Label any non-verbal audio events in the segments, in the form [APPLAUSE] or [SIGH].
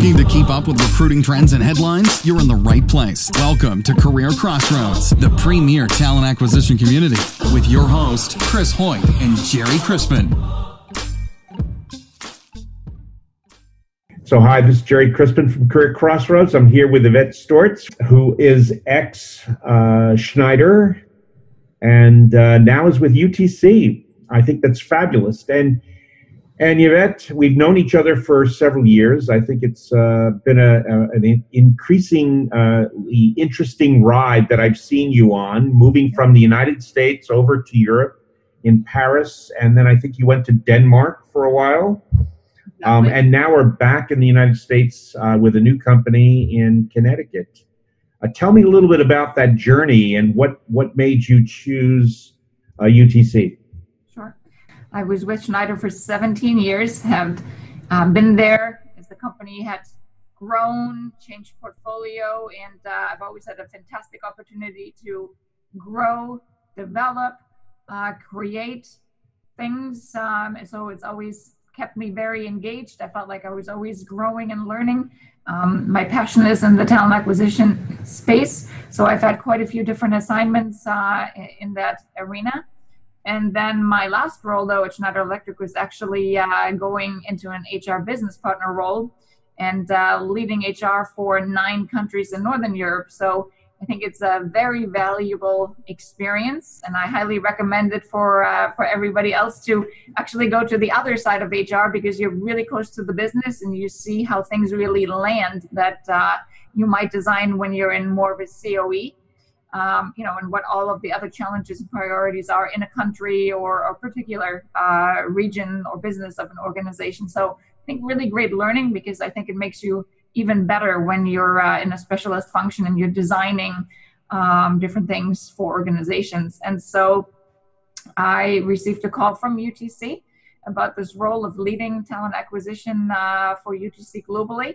Looking to keep up with recruiting trends and headlines? You're in the right place. Welcome to Career Crossroads, the premier talent acquisition community, with your host, Chris Hoyt and Gerry Crispin. So, hi, this is Gerry Crispin from Career Crossroads. I'm here with Yvette Stortz, who is ex uh, Schneider and uh, now is with UTC. I think that's fabulous. And and Yvette, we've known each other for several years. I think it's uh, been a, a, an increasingly uh, interesting ride that I've seen you on, moving from the United States over to Europe in Paris, and then I think you went to Denmark for a while. Um, and now we're back in the United States uh, with a new company in Connecticut. Uh, tell me a little bit about that journey and what, what made you choose UTC. I was with Schneider for 17 years, have um, been there as the company had grown, changed portfolio, and uh, I've always had a fantastic opportunity to grow, develop, uh, create things. Um, so it's always kept me very engaged. I felt like I was always growing and learning. Um, my passion is in the talent acquisition space, so I've had quite a few different assignments uh, in that arena. And then my last role, though, at Schneider Electric, was actually uh, going into an HR business partner role and uh, leading HR for nine countries in Northern Europe. So I think it's a very valuable experience, and I highly recommend it for uh, for everybody else to actually go to the other side of HR because you're really close to the business and you see how things really land that uh, you might design when you're in more of a COE um, you know, and what all of the other challenges and priorities are in a country or a particular uh, region or business of an organization. So I think really great learning because I think it makes you even better when you're uh, in a specialist function and you're designing um, different things for organizations. And so I received a call from UTC about this role of leading talent acquisition uh, for UTC globally.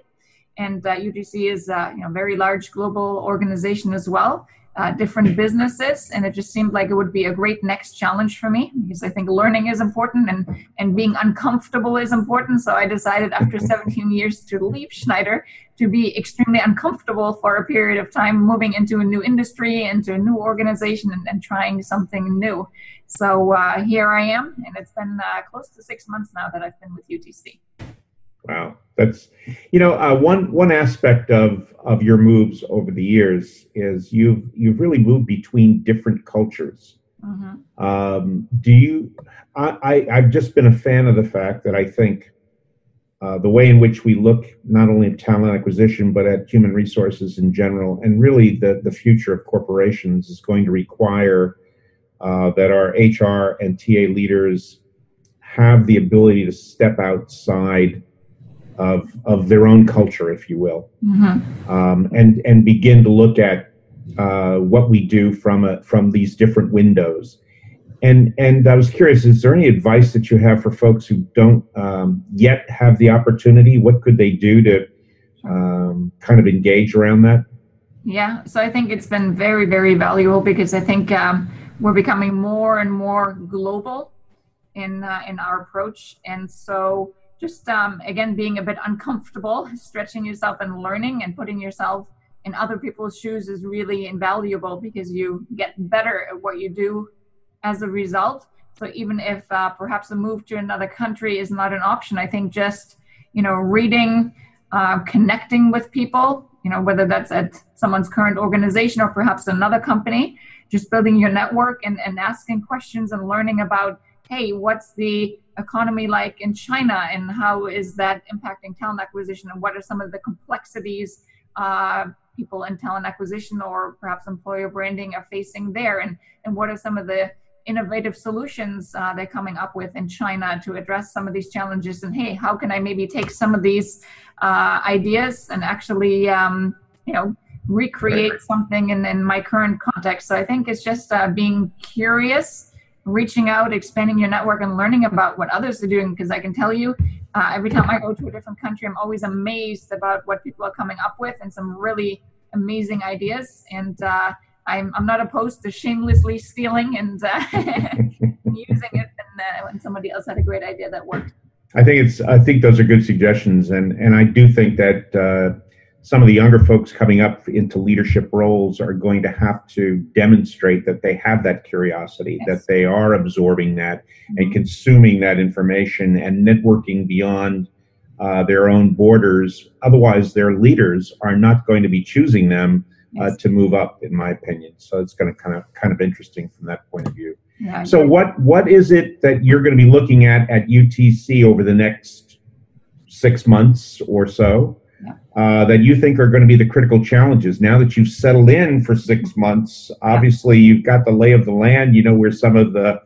And UTC uh, is a you know, very large global organization as well uh, different businesses and it just seemed like it would be a great next challenge for me because i think learning is important and and being uncomfortable is important so i decided after [LAUGHS] 17 years to leave schneider to be extremely uncomfortable for a period of time moving into a new industry into a new organization and, and trying something new. So uh, here i am and it's been uh, close to six months now that i've been with utc Wow, that's you know uh, one one aspect of of your moves over the years is you've you've really moved between different cultures. Mm-hmm. Um, do you? I, I have just been a fan of the fact that I think uh, the way in which we look not only at talent acquisition but at human resources in general, and really the the future of corporations is going to require uh, that our HR and TA leaders have the ability to step outside of of their own culture, if you will, mm-hmm. um, and and begin to look at uh, what we do from a, from these different windows. And and I was curious, is there any advice that you have for folks who don't um, yet have the opportunity? What could they do to um, kind of engage around that? Yeah, so I think it's been very very valuable because I think um, we're becoming more and more global in uh, in our approach, and so just um, again being a bit uncomfortable [LAUGHS] stretching yourself and learning and putting yourself in other people's shoes is really invaluable because you get better at what you do as a result. So even if uh, perhaps a move to another country is not an option i think just you know reading uh, connecting with people you know whether that's at someone's current organization or perhaps another company just building your network and, and asking questions and learning about hey what's the economy like in China and how is that impacting talent acquisition and what are some of the complexities uh, people in talent acquisition or perhaps employer branding are facing there? And, and what are some of the innovative solutions uh, they're coming up with in China to address some of these challenges? And hey how can I maybe take some of these uh, ideas and actually um, you know recreate something in, in my current context? So I think it's just uh, being curious reaching out, expanding your network, and learning about what others are doing. Because I can tell you, uh, every time I go to a different country, I'm always amazed about what people are coming up with and some really amazing ideas. And uh, I'm, I'm not opposed to shamelessly stealing and uh, [LAUGHS] using it when, uh, when somebody else had a great idea that worked. I think it's. I think those are good suggestions, and and I do think that uh, some of the younger folks coming up into leadership roles are going to have to demonstrate that they have that curiosity, yes. that they are absorbing that mm-hmm. and consuming that information and networking beyond uh, their own borders. Otherwise, their leaders are not going to be choosing them uh, yes. to move up, in my opinion. So it's going to kind of kind of interesting from that point of view. Yeah, so what what is it that you're going to be looking at at UTC over the next six months or so. Uh, that you think are going to be the critical challenges? Now that you've settled in for six months, obviously you've got the lay of the land. You know where some of the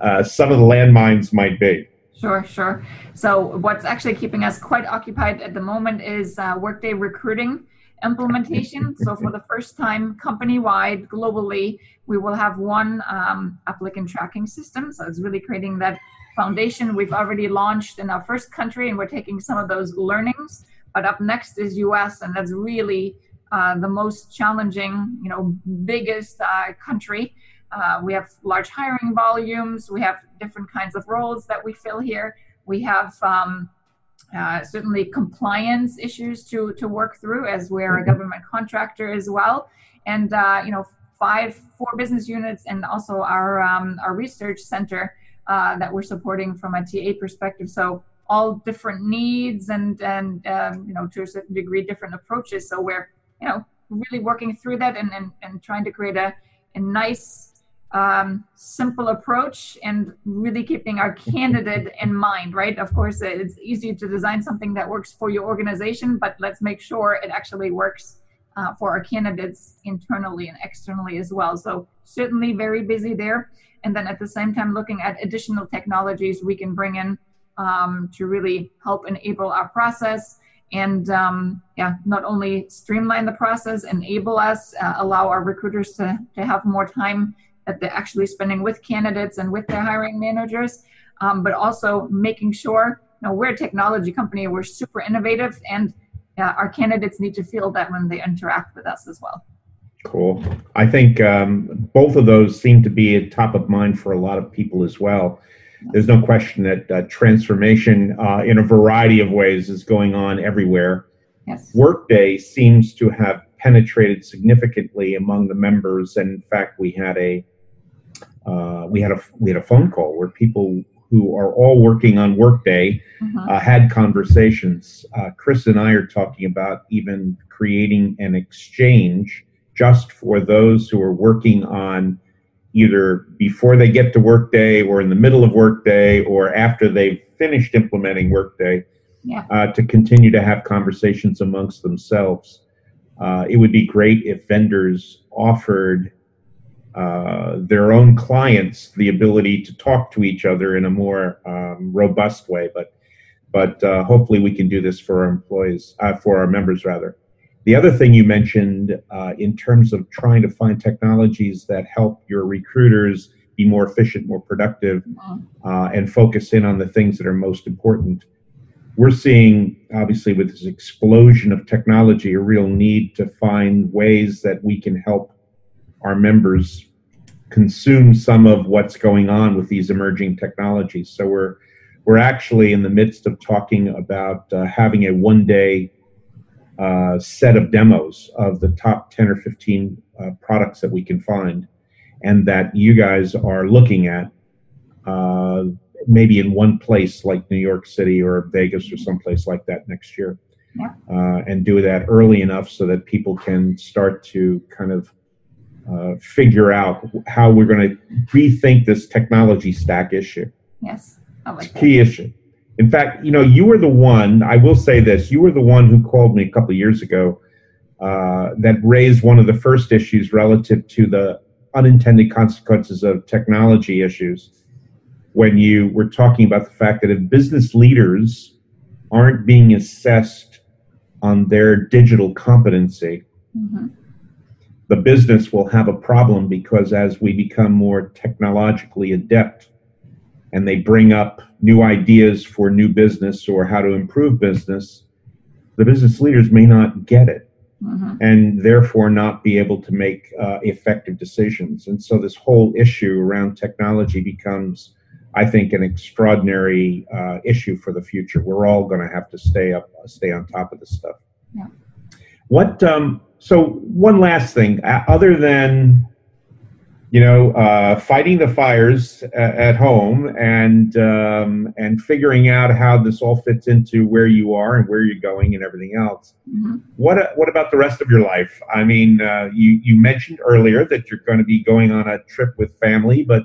uh, some of the landmines might be. Sure, sure. So what's actually keeping us quite occupied at the moment is uh, Workday recruiting implementation. So for the first time company-wide globally, we will have one um, applicant tracking system. So it's really creating that foundation. We've already launched in our first country and we're taking some of those learnings. But up next is US and that's really uh, the most challenging, you know, biggest uh, country. Uh, we have large hiring volumes. We have different kinds of roles that we fill here. We have um, uh, certainly compliance issues to to work through as we're a government contractor as well and uh, you know five four business units and also our um, our research center uh, that we're supporting from a TA perspective so all different needs and and um, you know to a certain degree different approaches so we're you know really working through that and and, and trying to create a, a nice um, simple approach and really keeping our candidate in mind, right? Of course, it's easy to design something that works for your organization, but let's make sure it actually works uh, for our candidates internally and externally as well. So, certainly very busy there. And then at the same time, looking at additional technologies we can bring in um, to really help enable our process and um, yeah, not only streamline the process, enable us, uh, allow our recruiters to, to have more time that they're actually spending with candidates and with their hiring managers, um, but also making sure you know, we're a technology company, we're super innovative, and uh, our candidates need to feel that when they interact with us as well. Cool. I think um, both of those seem to be top of mind for a lot of people as well. There's no question that uh, transformation uh, in a variety of ways is going on everywhere. Yes. Workday seems to have penetrated significantly among the members, and in fact, we had a uh, we had a we had a phone call where people who are all working on Workday uh-huh. uh, had conversations. Uh, Chris and I are talking about even creating an exchange just for those who are working on either before they get to Workday or in the middle of Workday or after they've finished implementing Workday yeah. uh, to continue to have conversations amongst themselves. Uh, it would be great if vendors offered uh, their own clients the ability to talk to each other in a more um, robust way. But but uh, hopefully we can do this for our employees, uh, for our members rather. The other thing you mentioned uh, in terms of trying to find technologies that help your recruiters be more efficient, more productive, mm-hmm. uh, and focus in on the things that are most important. We're seeing, obviously, with this explosion of technology, a real need to find ways that we can help our members consume some of what's going on with these emerging technologies. So we're we're actually in the midst of talking about uh, having a one day uh, set of demos of the top 10 or 15 uh, products that we can find and that you guys are looking at uh, maybe in one place like New York City or Vegas or someplace like that next year. Yeah. Uh, and do that early enough so that people can start to kind of uh, figure out how we're going to rethink this technology stack issue. Yes, like it's a key issue. In fact, you know, you were the one. I will say this: you were the one who called me a couple of years ago uh, that raised one of the first issues relative to the unintended consequences of technology issues. When you were talking about the fact that if business leaders aren't being assessed on their digital competency, mm-hmm the business will have a problem because as we become more technologically adept and they bring up new ideas for new business or how to improve business, the business leaders may not get it mm-hmm. and therefore not be able to make uh, effective decisions. And so this whole issue around technology becomes I think, an extraordinary uh, issue for the future. We're all going to have to stay up, stay on top of this stuff. Yeah. What? Um, so one last thing, uh, other than you know, uh, fighting the fires at home and um, and figuring out how this all fits into where you are and where you're going and everything else. Mm-hmm. What uh, what about the rest of your life? I mean, uh, you you mentioned earlier that you're going to be going on a trip with family, but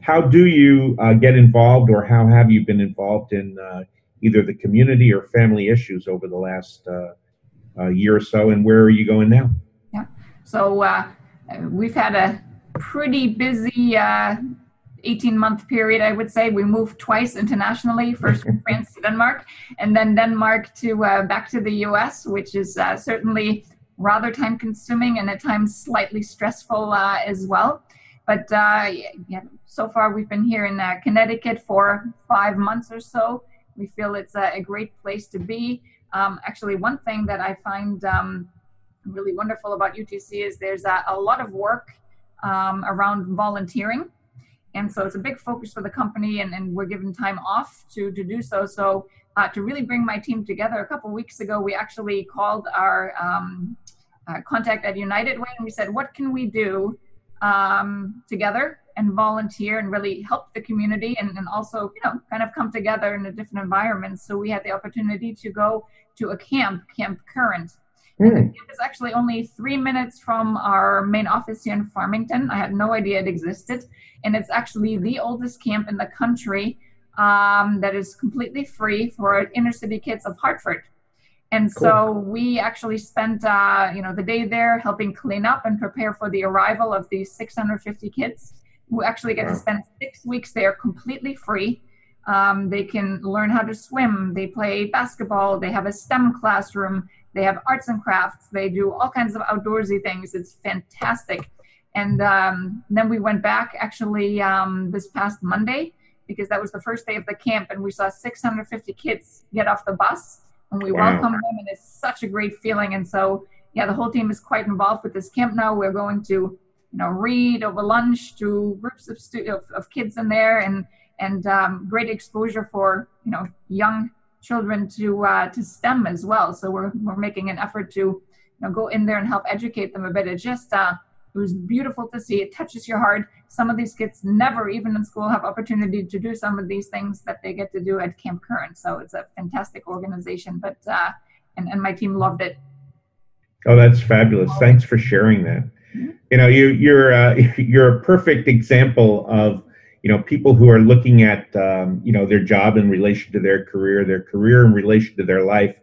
how do you uh, get involved, or how have you been involved in uh, either the community or family issues over the last uh, year or so, and where are you going now? Yeah, so we've had a pretty busy uh, 18 month period, I would say. We moved twice internationally, first from France to Denmark, and then Denmark to uh, back to the US, which is uh, certainly rather time consuming and at times slightly stressful uh, as well. But uh, yeah, so far we've been here in uh, Connecticut for five months or so. We feel it's a, a great place to be. Um, actually, one thing that I find um, really wonderful about UTC is there's a, a lot of work um, around volunteering. And so it's a big focus for the company, and, and we're given time off to, to do so. So, uh, to really bring my team together, a couple weeks ago, we actually called our um, uh, contact at United Way and we said, What can we do um, together and volunteer and really help the community and, and also, you know, kind of come together in a different environment? So, we had the opportunity to go to a camp, Camp Courant, Mm. Is actually only three minutes from our main office here in Farmington. I had no idea it existed. And it's actually the oldest camp in the country um, that is completely free for inner city kids of Hartford. And cool. so we actually spent, uh, you know, the day there helping clean up and prepare for the arrival of these 650 kids who actually get wow. to spend six weeks there completely free. Um, they can learn how to swim. They play basketball. They have a STEM classroom. They have arts and crafts. They do all kinds of outdoorsy things. It's fantastic. And um, then we went back actually um, this past Monday because that was the first day of the camp, and we saw 650 kids get off the bus, and we wow. welcomed them, and it's such a great feeling. And so, yeah, the whole team is quite involved with this camp now. We're going to, you know, read over lunch to groups of, stu- of, of kids in there, and and um, great exposure for you know young children to uh, to STEM as well. So we're we're making an effort to you know go in there and help educate them a bit. It just uh, it was beautiful to see. It touches your heart. Some of these kids never, even in school, have opportunity to do some of these things that they get to do at Camp Courant. So it's a fantastic organization. But uh, and and my team loved it. Oh, that's fabulous! Thanks for sharing that. Mm-hmm. You know, you you're uh, [LAUGHS] you're a perfect example of you know people who are looking at um, you know their job in relation to their career their career in relation to their life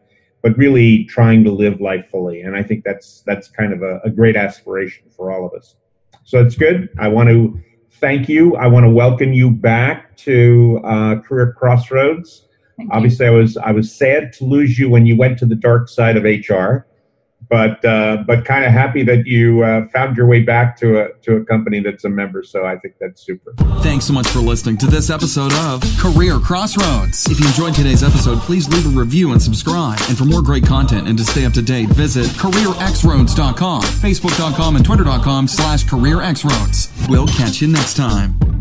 but really trying to live life fully. And i think that's that's kind of a, a great aspiration for all of us. So it's good. I want to thank you. I want to welcome you back to uh, career crossroads. Obviously i was i was sad to lose you when you went to the dark side of hr but uh, but kind of happy that you uh, found your way back to a to a company that's a member. So I think that's super. Thanks so much for listening to this episode of Career Crossroads. If you enjoyed today's episode, please leave a review and subscribe. And for more great content and to stay up to date, visit careerxroads.com, facebook.com, and twitter.com slash careerxroads. We'll catch you next time.